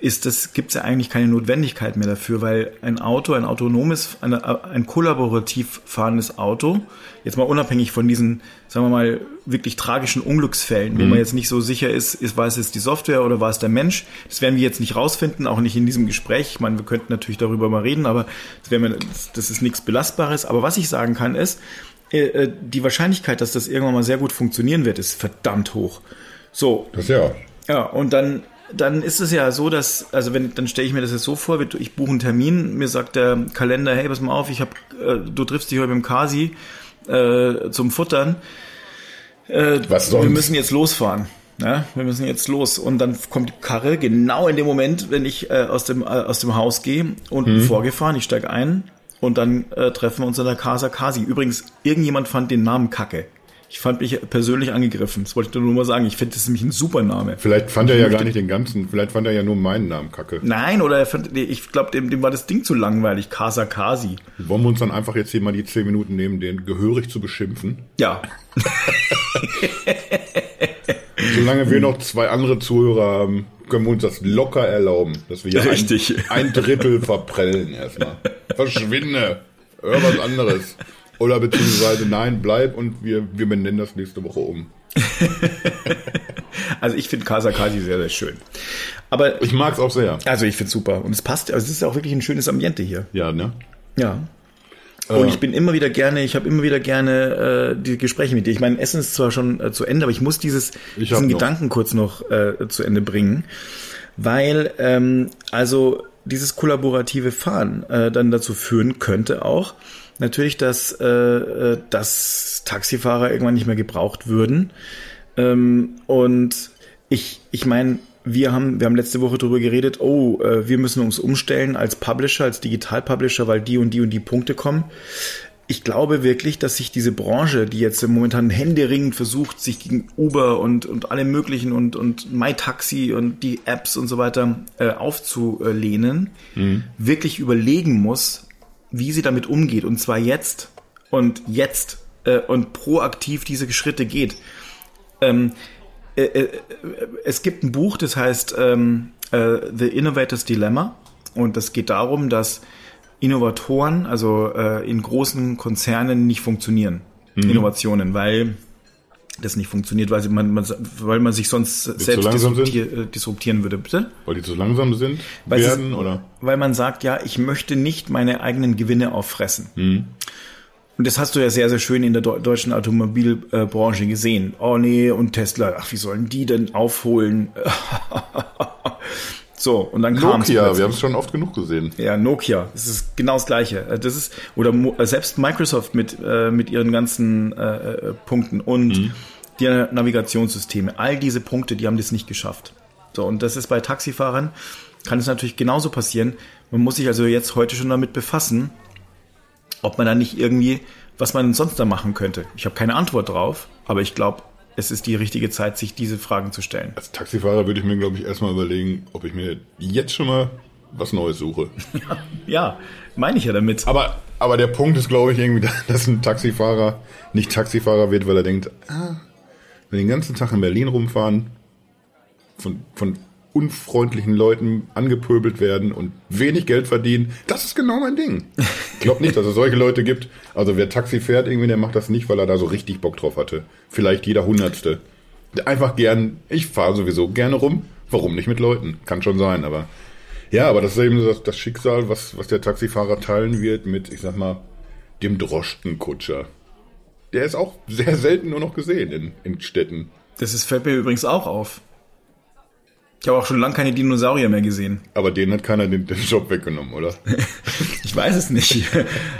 ist das, gibt es ja eigentlich keine Notwendigkeit mehr dafür, weil ein Auto, ein autonomes, eine, ein kollaborativ fahrendes Auto, jetzt mal unabhängig von diesen, sagen wir mal, wirklich tragischen Unglücksfällen, mhm. wo man jetzt nicht so sicher ist, ist, war es jetzt die Software oder war es der Mensch, das werden wir jetzt nicht rausfinden, auch nicht in diesem Gespräch. Ich meine, wir könnten natürlich darüber mal reden, aber das, wir, das ist nichts Belastbares. Aber was ich sagen kann, ist, äh, äh, die Wahrscheinlichkeit, dass das irgendwann mal sehr gut funktionieren wird, ist verdammt hoch. So. Das ja. Ja, und dann dann ist es ja so, dass, also wenn, dann stelle ich mir das jetzt so vor, ich buche einen Termin, mir sagt der Kalender, hey, pass mal auf, ich hab, äh, du triffst dich heute mit dem Kasi äh, zum Futtern. Äh, Was sonst? Wir müssen jetzt losfahren. Ja, wir müssen jetzt los. Und dann kommt die Karre genau in dem Moment, wenn ich äh, aus, dem, äh, aus dem Haus gehe und mhm. vorgefahren, ich steige ein und dann äh, treffen wir uns in der Casa Kasi. Übrigens, irgendjemand fand den Namen Kacke. Ich fand mich persönlich angegriffen. Das wollte ich nur mal sagen. Ich finde das nämlich ein super Name. Vielleicht fand er ja gar nicht den ganzen, vielleicht fand er ja nur meinen Namen kacke. Nein, oder er fand, ich glaube, dem, dem war das Ding zu langweilig. Casa Kasi. Wollen wir uns dann einfach jetzt hier mal die zehn Minuten nehmen, den gehörig zu beschimpfen? Ja. Solange wir noch zwei andere Zuhörer haben, können wir uns das locker erlauben, dass wir hier Richtig. Ein, ein Drittel verprellen erstmal. Verschwinde. Hör was anderes. Oder beziehungsweise nein, bleib und wir, wir benennen das nächste Woche um. also ich finde Casa Kasi sehr, sehr schön. Aber ich mag es auch sehr. Also ich finde super. Und es passt, also es ist auch wirklich ein schönes Ambiente hier. Ja, ne? Ja. Und ich bin immer wieder gerne, ich habe immer wieder gerne äh, die Gespräche mit dir. Ich meine, Essen ist zwar schon äh, zu Ende, aber ich muss dieses, ich diesen Gedanken kurz noch äh, zu Ende bringen. Weil, ähm, also dieses kollaborative Fahren äh, dann dazu führen könnte auch, natürlich, dass, äh, äh, dass Taxifahrer irgendwann nicht mehr gebraucht würden. Ähm, und ich, ich meine, wir haben, wir haben letzte Woche darüber geredet, oh, äh, wir müssen uns umstellen als Publisher, als Digital-Publisher, weil die und die und die Punkte kommen. ich glaube wirklich, dass sich diese Branche, die jetzt momentan händeringend versucht, sich gegen Uber und, und alle möglichen und, und MyTaxi und die Apps und so weiter äh, aufzulehnen, mhm. wirklich überlegen muss, wie sie damit umgeht. Und zwar jetzt und jetzt äh, und proaktiv diese Schritte geht. Ähm, äh, äh, es gibt ein Buch, das heißt ähm, äh, The Innovator's Dilemma. Und das geht darum, dass Innovatoren, also äh, in großen Konzernen nicht funktionieren. Mhm. Innovationen, weil das nicht funktioniert, weil man, man, weil man sich sonst die selbst disruptier, äh, disruptieren würde, bitte? Weil die zu langsam sind, weil werden, es, oder? Weil man sagt, ja, ich möchte nicht meine eigenen Gewinne auffressen. Mhm. Und das hast du ja sehr, sehr schön in der deutschen Automobilbranche gesehen. Oh nee, und Tesla, ach, wie sollen die denn aufholen? So, und dann kam Nokia, wir haben es schon oft genug gesehen. Ja, Nokia, das ist genau das Gleiche. Äh, das ist, oder äh, selbst Microsoft mit, äh, mit ihren ganzen äh, äh, Punkten und mhm. die Navigationssysteme, all diese Punkte, die haben das nicht geschafft. So, und das ist bei Taxifahrern, kann es natürlich genauso passieren. Man muss sich also jetzt heute schon damit befassen, ob man da nicht irgendwie, was man sonst da machen könnte. Ich habe keine Antwort drauf, aber ich glaube, es ist die richtige Zeit, sich diese Fragen zu stellen. Als Taxifahrer würde ich mir, glaube ich, erstmal überlegen, ob ich mir jetzt schon mal was Neues suche. Ja, ja meine ich ja damit. Aber, aber der Punkt ist, glaube ich, irgendwie, dass ein Taxifahrer nicht Taxifahrer wird, weil er denkt, ah, wenn den ganzen Tag in Berlin rumfahren, von, von unfreundlichen Leuten angepöbelt werden und wenig Geld verdienen. Das ist genau mein Ding. Ich glaube nicht, dass es solche Leute gibt. Also wer Taxi fährt, irgendwie, der macht das nicht, weil er da so richtig Bock drauf hatte. Vielleicht jeder Hundertste. Einfach gern, ich fahre sowieso gerne rum. Warum nicht mit Leuten? Kann schon sein, aber ja, aber das ist eben das, das Schicksal, was, was der Taxifahrer teilen wird mit, ich sag mal, dem Droschkenkutscher. Der ist auch sehr selten nur noch gesehen in, in Städten. Das ist, fällt mir übrigens auch auf. Ich habe auch schon lange keine Dinosaurier mehr gesehen. Aber denen hat keiner den, den Job weggenommen, oder? ich weiß es nicht.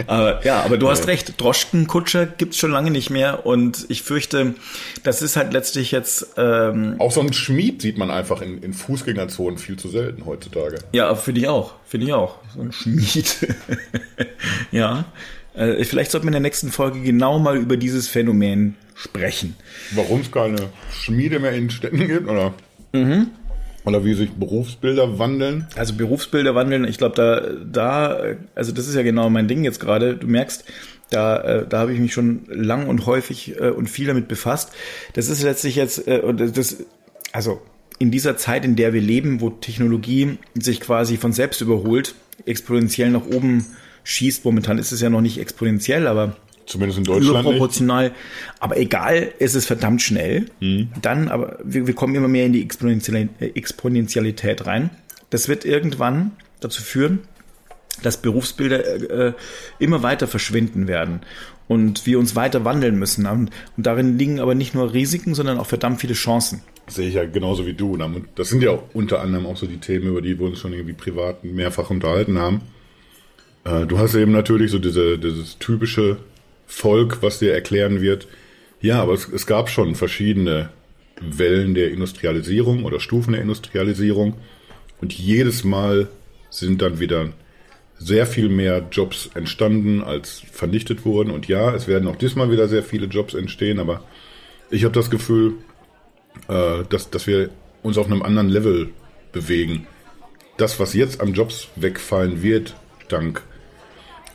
aber ja, aber du hast recht. Droschkenkutscher gibt's schon lange nicht mehr und ich fürchte, das ist halt letztlich jetzt. Ähm, auch so ein Schmied sieht man einfach in, in Fußgängerzonen viel zu selten heutzutage. Ja, finde ich auch. Finde ich auch. So ein Schmied. ja. Äh, vielleicht sollten wir in der nächsten Folge genau mal über dieses Phänomen sprechen. Warum es keine Schmiede mehr in Städten gibt, oder? Mhm. Oder wie sich Berufsbilder wandeln? Also Berufsbilder wandeln, ich glaube, da, da, also das ist ja genau mein Ding jetzt gerade. Du merkst, da, äh, da habe ich mich schon lang und häufig äh, und viel damit befasst. Das ist letztlich jetzt, äh, das, also in dieser Zeit, in der wir leben, wo Technologie sich quasi von selbst überholt, exponentiell nach oben schießt. Momentan ist es ja noch nicht exponentiell, aber Zumindest in Deutschland. Überproportional. Nicht. Aber egal, es ist verdammt schnell. Mhm. Dann, aber wir, wir, kommen immer mehr in die Exponentialität rein. Das wird irgendwann dazu führen, dass Berufsbilder äh, immer weiter verschwinden werden und wir uns weiter wandeln müssen. Und, und darin liegen aber nicht nur Risiken, sondern auch verdammt viele Chancen. Das sehe ich ja genauso wie du. Das sind ja auch unter anderem auch so die Themen, über die wir uns schon irgendwie privat mehrfach unterhalten haben. Äh, du hast eben natürlich so diese, dieses typische Volk, was dir erklären wird, ja, aber es, es gab schon verschiedene Wellen der Industrialisierung oder Stufen der Industrialisierung und jedes Mal sind dann wieder sehr viel mehr Jobs entstanden, als vernichtet wurden. Und ja, es werden auch diesmal wieder sehr viele Jobs entstehen, aber ich habe das Gefühl, äh, dass, dass wir uns auf einem anderen Level bewegen. Das, was jetzt an Jobs wegfallen wird, dank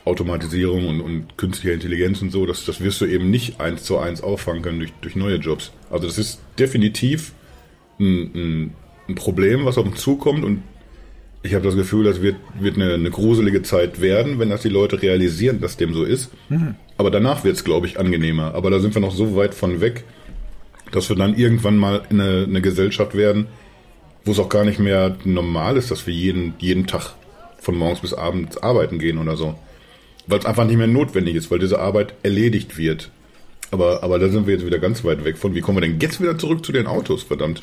Automatisierung und, und künstlicher Intelligenz und so, das, das wirst du eben nicht eins zu eins auffangen können durch, durch neue Jobs. Also das ist definitiv ein, ein, ein Problem, was auf uns zukommt und ich habe das Gefühl, das wird, wird eine, eine gruselige Zeit werden, wenn das die Leute realisieren, dass dem so ist. Mhm. Aber danach wird es, glaube ich, angenehmer. Aber da sind wir noch so weit von weg, dass wir dann irgendwann mal in eine, eine Gesellschaft werden, wo es auch gar nicht mehr normal ist, dass wir jeden, jeden Tag von morgens bis abends arbeiten gehen oder so weil es einfach nicht mehr notwendig ist, weil diese Arbeit erledigt wird. Aber, aber da sind wir jetzt wieder ganz weit weg von. Wie kommen wir denn jetzt wieder zurück zu den Autos, verdammt?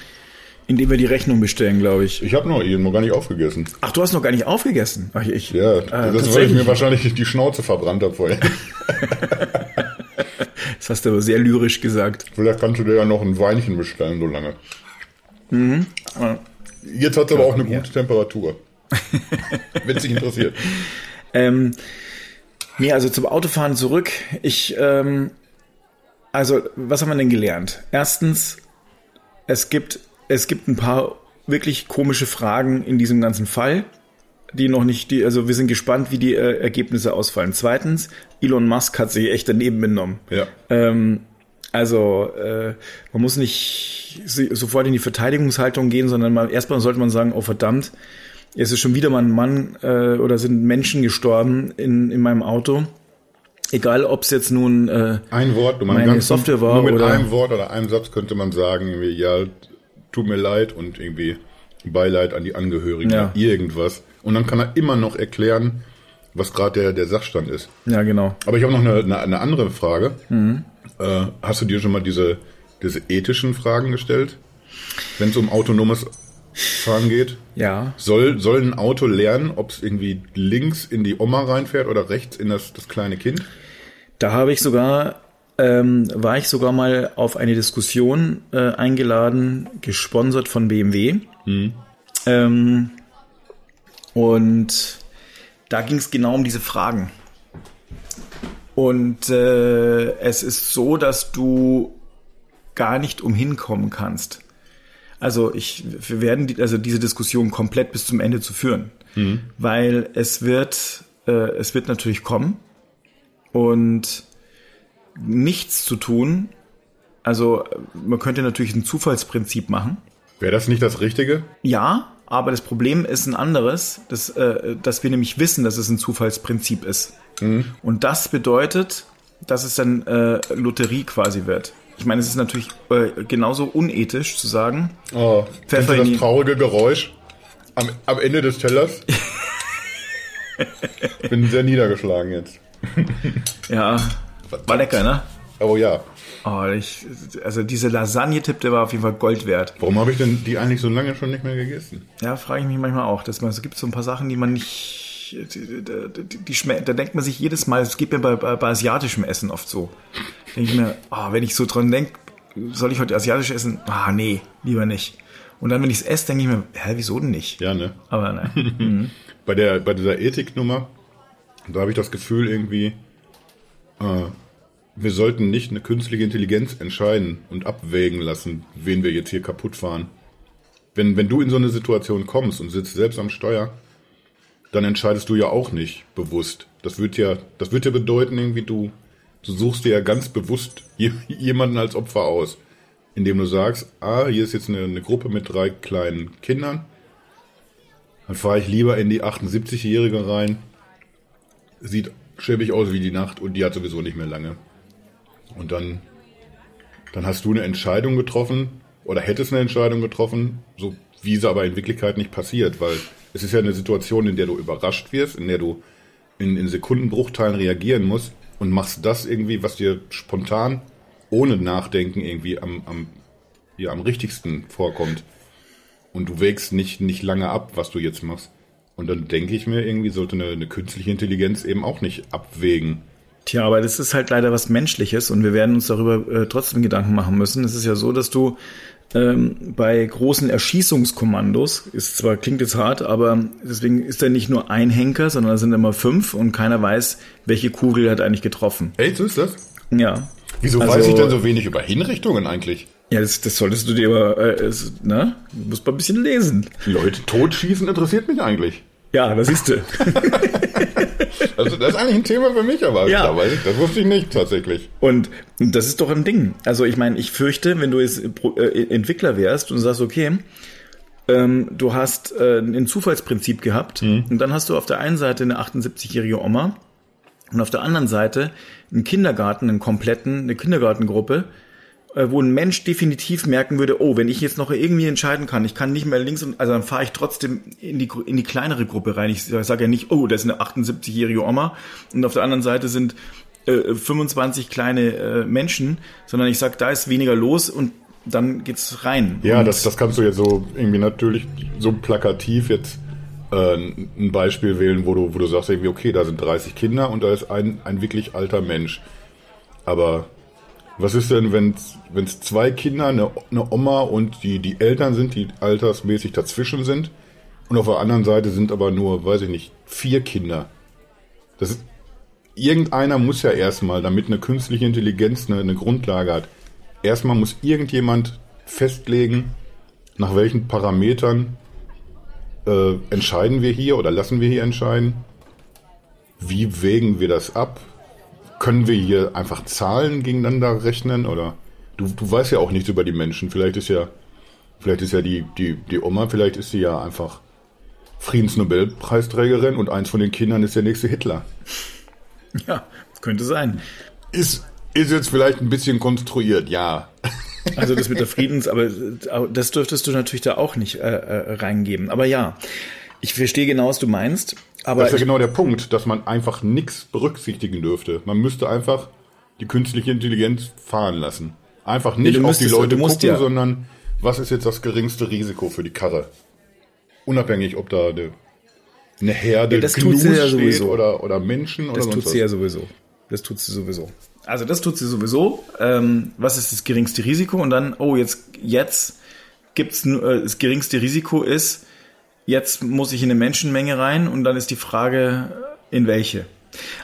Indem wir die Rechnung bestellen, glaube ich. Ich habe noch, noch gar nicht aufgegessen. Ach, du hast noch gar nicht aufgegessen? Ach, ich. Ja, äh, das ist, weil ich mir wahrscheinlich die Schnauze verbrannt habe vorher. das hast du aber sehr lyrisch gesagt. Vielleicht kannst du dir ja noch ein Weinchen bestellen, so lange. Mhm. Jetzt hat es aber auch eine gute ja. Temperatur. Wenn es dich interessiert. ähm, Nee, also zum Autofahren zurück. Ich, ähm, also, was haben wir denn gelernt? Erstens, es gibt, es gibt ein paar wirklich komische Fragen in diesem ganzen Fall, die noch nicht, die, also wir sind gespannt, wie die äh, Ergebnisse ausfallen. Zweitens, Elon Musk hat sich echt daneben benommen. Ja. Ähm, also äh, man muss nicht sofort in die Verteidigungshaltung gehen, sondern mal erstmal sollte man sagen, oh verdammt, es ist schon wieder mal ein Mann äh, oder sind Menschen gestorben in, in meinem Auto. Egal, ob es jetzt nun äh, ein Wort, du meine ganz Software war nur mit oder einem Wort oder einem Satz könnte man sagen, ja, tut mir leid und irgendwie Beileid an die Angehörigen, Ja. irgendwas. Und dann kann er immer noch erklären, was gerade der, der Sachstand ist. ja genau. Aber ich habe noch eine, eine, eine andere Frage. Mhm. Äh, hast du dir schon mal diese, diese ethischen Fragen gestellt, wenn es um autonomes Fahren geht? Ja, Soll, soll ein Auto lernen, ob es irgendwie links in die Oma reinfährt oder rechts in das, das kleine Kind? da habe ich sogar ähm, war ich sogar mal auf eine Diskussion äh, eingeladen, gesponsert von BMW. Ähm, und da ging es genau um diese Fragen. Und äh, es ist so, dass du gar nicht umhin kommen kannst. Also ich, wir werden die, also diese Diskussion komplett bis zum Ende zu führen, weil es wird, äh, es wird natürlich kommen und nichts zu tun. Also man könnte natürlich ein Zufallsprinzip machen. Wäre das nicht das Richtige? Ja, aber das Problem ist ein anderes, dass, äh, dass wir nämlich wissen, dass es ein Zufallsprinzip ist. Und das bedeutet, dass es dann äh, Lotterie quasi wird. Ich meine, es ist natürlich äh, genauso unethisch zu sagen, Oh, in das traurige Geräusch am, am Ende des Tellers? Bin sehr niedergeschlagen jetzt. ja, war lecker, ne? Oh ja. Oh, ich, also diese Lasagne-Tipp, der war auf jeden Fall Gold wert. Warum habe ich denn die eigentlich so lange schon nicht mehr gegessen? Ja, frage ich mich manchmal auch, dass man, es gibt so ein paar Sachen, die man nicht, die, die, die, die schme- da denkt man sich jedes Mal, es geht mir bei, bei, bei asiatischem Essen oft so. Denke ich mir, ah, wenn ich so dran denke, soll ich heute asiatisch essen? Ah, nee, lieber nicht. Und dann, wenn ich es esse, denke ich mir, hä, wieso denn nicht? Ja, ne? Aber nein. Bei, der, bei dieser Ethiknummer, da habe ich das Gefühl irgendwie, äh, wir sollten nicht eine künstliche Intelligenz entscheiden und abwägen lassen, wen wir jetzt hier kaputt fahren. Wenn, wenn du in so eine Situation kommst und sitzt selbst am Steuer, dann entscheidest du ja auch nicht bewusst. Das wird ja, das wird ja bedeuten, irgendwie du, du suchst dir ja ganz bewusst je- jemanden als Opfer aus, indem du sagst, ah, hier ist jetzt eine, eine Gruppe mit drei kleinen Kindern, dann fahre ich lieber in die 78-Jährige rein. Sieht schäbig aus wie die Nacht und die hat sowieso nicht mehr lange. Und dann, dann hast du eine Entscheidung getroffen oder hättest eine Entscheidung getroffen, so wie sie aber in Wirklichkeit nicht passiert, weil es ist ja eine Situation, in der du überrascht wirst, in der du in, in Sekundenbruchteilen reagieren musst und machst das irgendwie, was dir spontan, ohne Nachdenken irgendwie am, am, ja, am richtigsten vorkommt und du wägst nicht, nicht lange ab, was du jetzt machst. Und dann denke ich mir, irgendwie sollte eine, eine künstliche Intelligenz eben auch nicht abwägen. Tja, aber das ist halt leider was Menschliches und wir werden uns darüber äh, trotzdem Gedanken machen müssen. Es ist ja so, dass du ähm, bei großen Erschießungskommandos, ist zwar klingt jetzt hart, aber deswegen ist da nicht nur ein Henker, sondern da sind immer fünf und keiner weiß, welche Kugel hat eigentlich getroffen. Echt, so ist das? Ja. Wieso Also- weiß ich denn so wenig über Hinrichtungen eigentlich? Ja, das, das solltest du dir aber, äh, ne? Du musst mal ein bisschen lesen. Leute totschießen interessiert mich eigentlich. Ja, da siehst du. Also das ist eigentlich ein Thema für mich, aber Ja. da weiß ich, das wusste ich nicht tatsächlich. Und das ist doch ein Ding. Also ich meine, ich fürchte, wenn du jetzt äh, Entwickler wärst und sagst, okay, ähm, du hast äh, ein Zufallsprinzip gehabt und dann hast du auf der einen Seite eine 78-jährige Oma und auf der anderen Seite einen Kindergarten, einen kompletten, eine Kindergartengruppe, wo ein Mensch definitiv merken würde, oh, wenn ich jetzt noch irgendwie entscheiden kann, ich kann nicht mehr links und also dann fahre ich trotzdem in die in die kleinere Gruppe rein. Ich sage ja nicht, oh, das ist eine 78-jährige Oma und auf der anderen Seite sind äh, 25 kleine äh, Menschen, sondern ich sag, da ist weniger los und dann geht's rein. Ja, und das, das kannst du jetzt so irgendwie natürlich so plakativ jetzt äh, ein Beispiel wählen, wo du, wo du sagst irgendwie, okay, da sind 30 Kinder und da ist ein, ein wirklich alter Mensch. Aber was ist denn, wenn es zwei Kinder, eine, eine Oma und die, die Eltern sind, die altersmäßig dazwischen sind und auf der anderen Seite sind aber nur, weiß ich nicht, vier Kinder. Das ist, irgendeiner muss ja erstmal, damit eine künstliche Intelligenz eine, eine Grundlage hat, erstmal muss irgendjemand festlegen, nach welchen Parametern äh, entscheiden wir hier oder lassen wir hier entscheiden. Wie wägen wir das ab? Können wir hier einfach Zahlen gegeneinander rechnen oder du, du weißt ja auch nichts über die Menschen. Vielleicht ist ja, vielleicht ist ja die, die, die Oma, vielleicht ist sie ja einfach Friedensnobelpreisträgerin und eins von den Kindern ist der nächste Hitler. Ja, könnte sein. Ist, ist jetzt vielleicht ein bisschen konstruiert, ja. Also das mit der Friedens, aber das dürftest du natürlich da auch nicht äh, äh, reingeben. Aber ja, ich verstehe genau, was du meinst. Aber das ist ja genau der Punkt, dass man einfach nichts berücksichtigen dürfte. Man müsste einfach die künstliche Intelligenz fahren lassen. Einfach nicht du auf die Leute gucken, ja- sondern was ist jetzt das geringste Risiko für die Karre? Unabhängig, ob da eine, eine Herde Ja, das Gnus tut sie ja steht sowieso. oder, oder Menschen oder das sonst tut was. sie ja sowieso. Das tut sie sowieso. Also das tut sie sowieso. Ähm, was ist das geringste Risiko? Und dann, oh, jetzt, jetzt gibt's nur, äh, das geringste Risiko ist, jetzt muss ich in eine Menschenmenge rein und dann ist die Frage, in welche.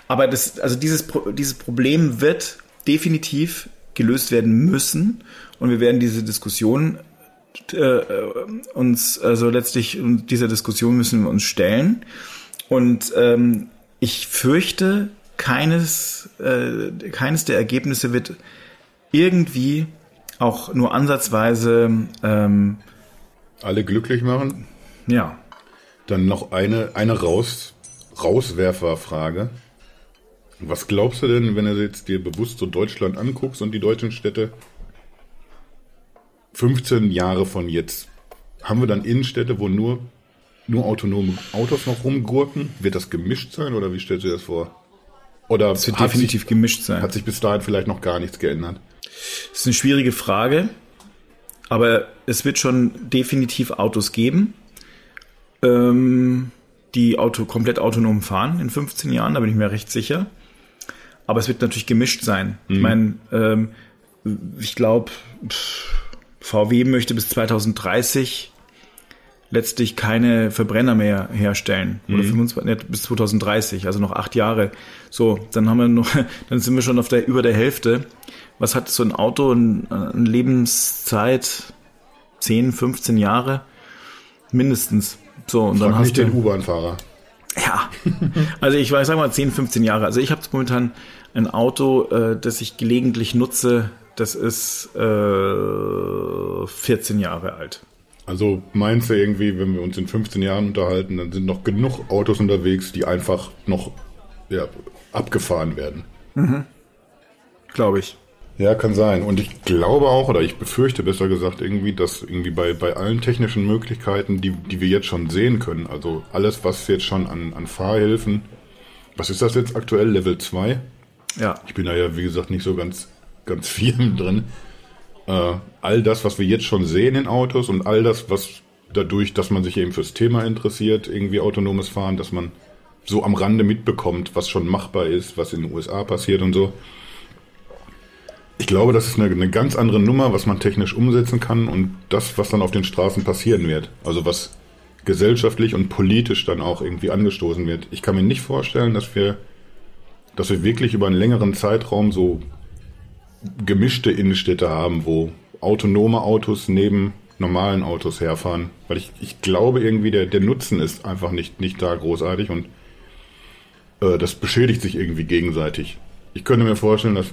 Aber das, also dieses, dieses Problem wird definitiv gelöst werden müssen und wir werden diese Diskussion äh, uns, also letztlich dieser Diskussion müssen wir uns stellen. Und ähm, ich fürchte, keines, äh, keines der Ergebnisse wird irgendwie auch nur ansatzweise, ähm, Alle glücklich machen. Ja, Dann noch eine, eine Raus, Rauswerferfrage. Was glaubst du denn, wenn du jetzt dir bewusst so Deutschland anguckst und die deutschen Städte 15 Jahre von jetzt, haben wir dann Innenstädte, wo nur, nur autonome Autos noch rumgurken? Wird das gemischt sein oder wie stellst du dir das vor? Oder es wird definitiv sich, gemischt sein. hat sich bis dahin vielleicht noch gar nichts geändert? Das ist eine schwierige Frage, aber es wird schon definitiv Autos geben, ähm, die Auto komplett autonom fahren in 15 Jahren, da bin ich mir recht sicher. Aber es wird natürlich gemischt sein. Ich meine, ähm, ich glaube, VW möchte bis 2030 letztlich keine Verbrenner mehr herstellen. Oder 25, nicht, bis 2030, also noch acht Jahre. So, dann haben wir noch, dann sind wir schon auf der, über der Hälfte. Was hat so ein Auto eine ein Lebenszeit? 10, 15 Jahre? Mindestens. So, und dann Frag hast nicht du. den U-Bahn-Fahrer. Ja, also ich weiß, sag mal 10, 15 Jahre. Also ich habe momentan ein Auto, äh, das ich gelegentlich nutze, das ist äh, 14 Jahre alt. Also meinst du irgendwie, wenn wir uns in 15 Jahren unterhalten, dann sind noch genug Autos unterwegs, die einfach noch ja, abgefahren werden? Glaube ich. Ja, kann sein. Und ich glaube auch, oder ich befürchte besser gesagt irgendwie, dass irgendwie bei, bei allen technischen Möglichkeiten, die, die wir jetzt schon sehen können, also alles, was jetzt schon an, an Fahrhilfen, was ist das jetzt aktuell, Level 2? Ja. Ich bin da ja, wie gesagt, nicht so ganz, ganz viel drin. Äh, all das, was wir jetzt schon sehen in Autos und all das, was dadurch, dass man sich eben fürs Thema interessiert, irgendwie autonomes Fahren, dass man so am Rande mitbekommt, was schon machbar ist, was in den USA passiert und so. Ich glaube, das ist eine, eine ganz andere Nummer, was man technisch umsetzen kann und das, was dann auf den Straßen passieren wird. Also was gesellschaftlich und politisch dann auch irgendwie angestoßen wird. Ich kann mir nicht vorstellen, dass wir, dass wir wirklich über einen längeren Zeitraum so gemischte Innenstädte haben, wo autonome Autos neben normalen Autos herfahren. Weil ich, ich glaube irgendwie, der, der Nutzen ist einfach nicht, nicht da großartig und äh, das beschädigt sich irgendwie gegenseitig. Ich könnte mir vorstellen, dass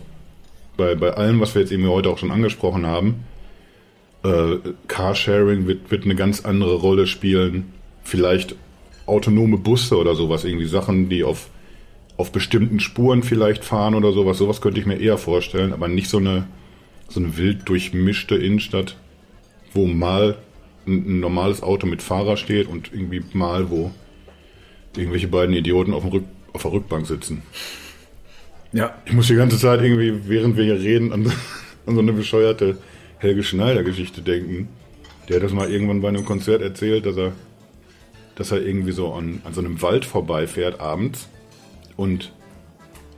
bei, bei allem, was wir jetzt eben heute auch schon angesprochen haben, äh, Carsharing wird, wird eine ganz andere Rolle spielen. Vielleicht autonome Busse oder sowas, irgendwie Sachen, die auf, auf bestimmten Spuren vielleicht fahren oder sowas. Sowas könnte ich mir eher vorstellen, aber nicht so eine, so eine wild durchmischte Innenstadt, wo mal ein, ein normales Auto mit Fahrer steht und irgendwie mal, wo irgendwelche beiden Idioten auf, dem Rück, auf der Rückbank sitzen. Ja. Ich muss die ganze Zeit irgendwie, während wir hier reden, an, an so eine bescheuerte Helge Schneider-Geschichte denken. Der hat das mal irgendwann bei einem Konzert erzählt, dass er, dass er irgendwie so an, an so einem Wald vorbeifährt abends und,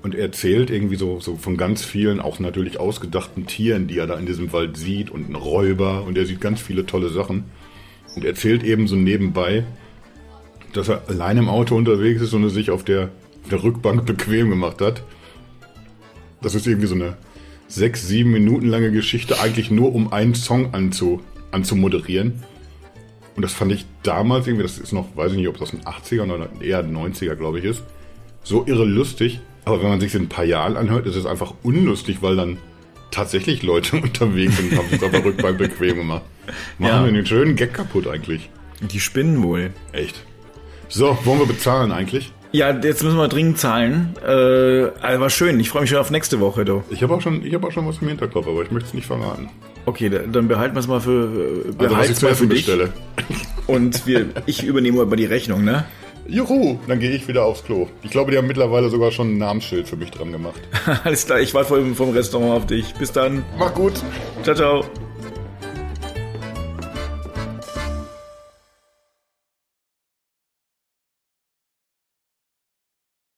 und er erzählt irgendwie so, so von ganz vielen, auch natürlich ausgedachten Tieren, die er da in diesem Wald sieht und einen Räuber und er sieht ganz viele tolle Sachen und erzählt eben so nebenbei, dass er allein im Auto unterwegs ist und er sich auf der der Rückbank bequem gemacht hat. Das ist irgendwie so eine sechs, sieben Minuten lange Geschichte, eigentlich nur um einen Song anzu, anzumoderieren. Und das fand ich damals irgendwie, das ist noch, weiß ich nicht, ob das ein 80er oder eher ein 90er, glaube ich, ist, so irre lustig. Aber wenn man sich in ein paar Jahren anhört, ist es einfach unlustig, weil dann tatsächlich Leute unterwegs sind und haben sich auf der Rückbank bequem gemacht. Machen Ja. wir den schönen Gag kaputt eigentlich. Die spinnen wohl. Echt. So, wollen wir bezahlen eigentlich? Ja, jetzt müssen wir dringend zahlen. Äh, also war schön. Ich freue mich schon auf nächste Woche, du. Ich habe auch, schon- ich hab auch schon was im Hinterkopf, aber ich möchte es nicht verraten. Okay, da- dann behalten wir es mal für, äh, Also, was ich es mal zu für essen bestelle. Und wir, ich übernehme aber die Rechnung, ne? Juhu, dann gehe ich wieder aufs Klo. Ich glaube, die haben mittlerweile sogar schon ein Namensschild für mich dran gemacht. Alles klar, ich warte vom, vom Restaurant auf dich. Bis dann. Mach gut. Ciao, ciao.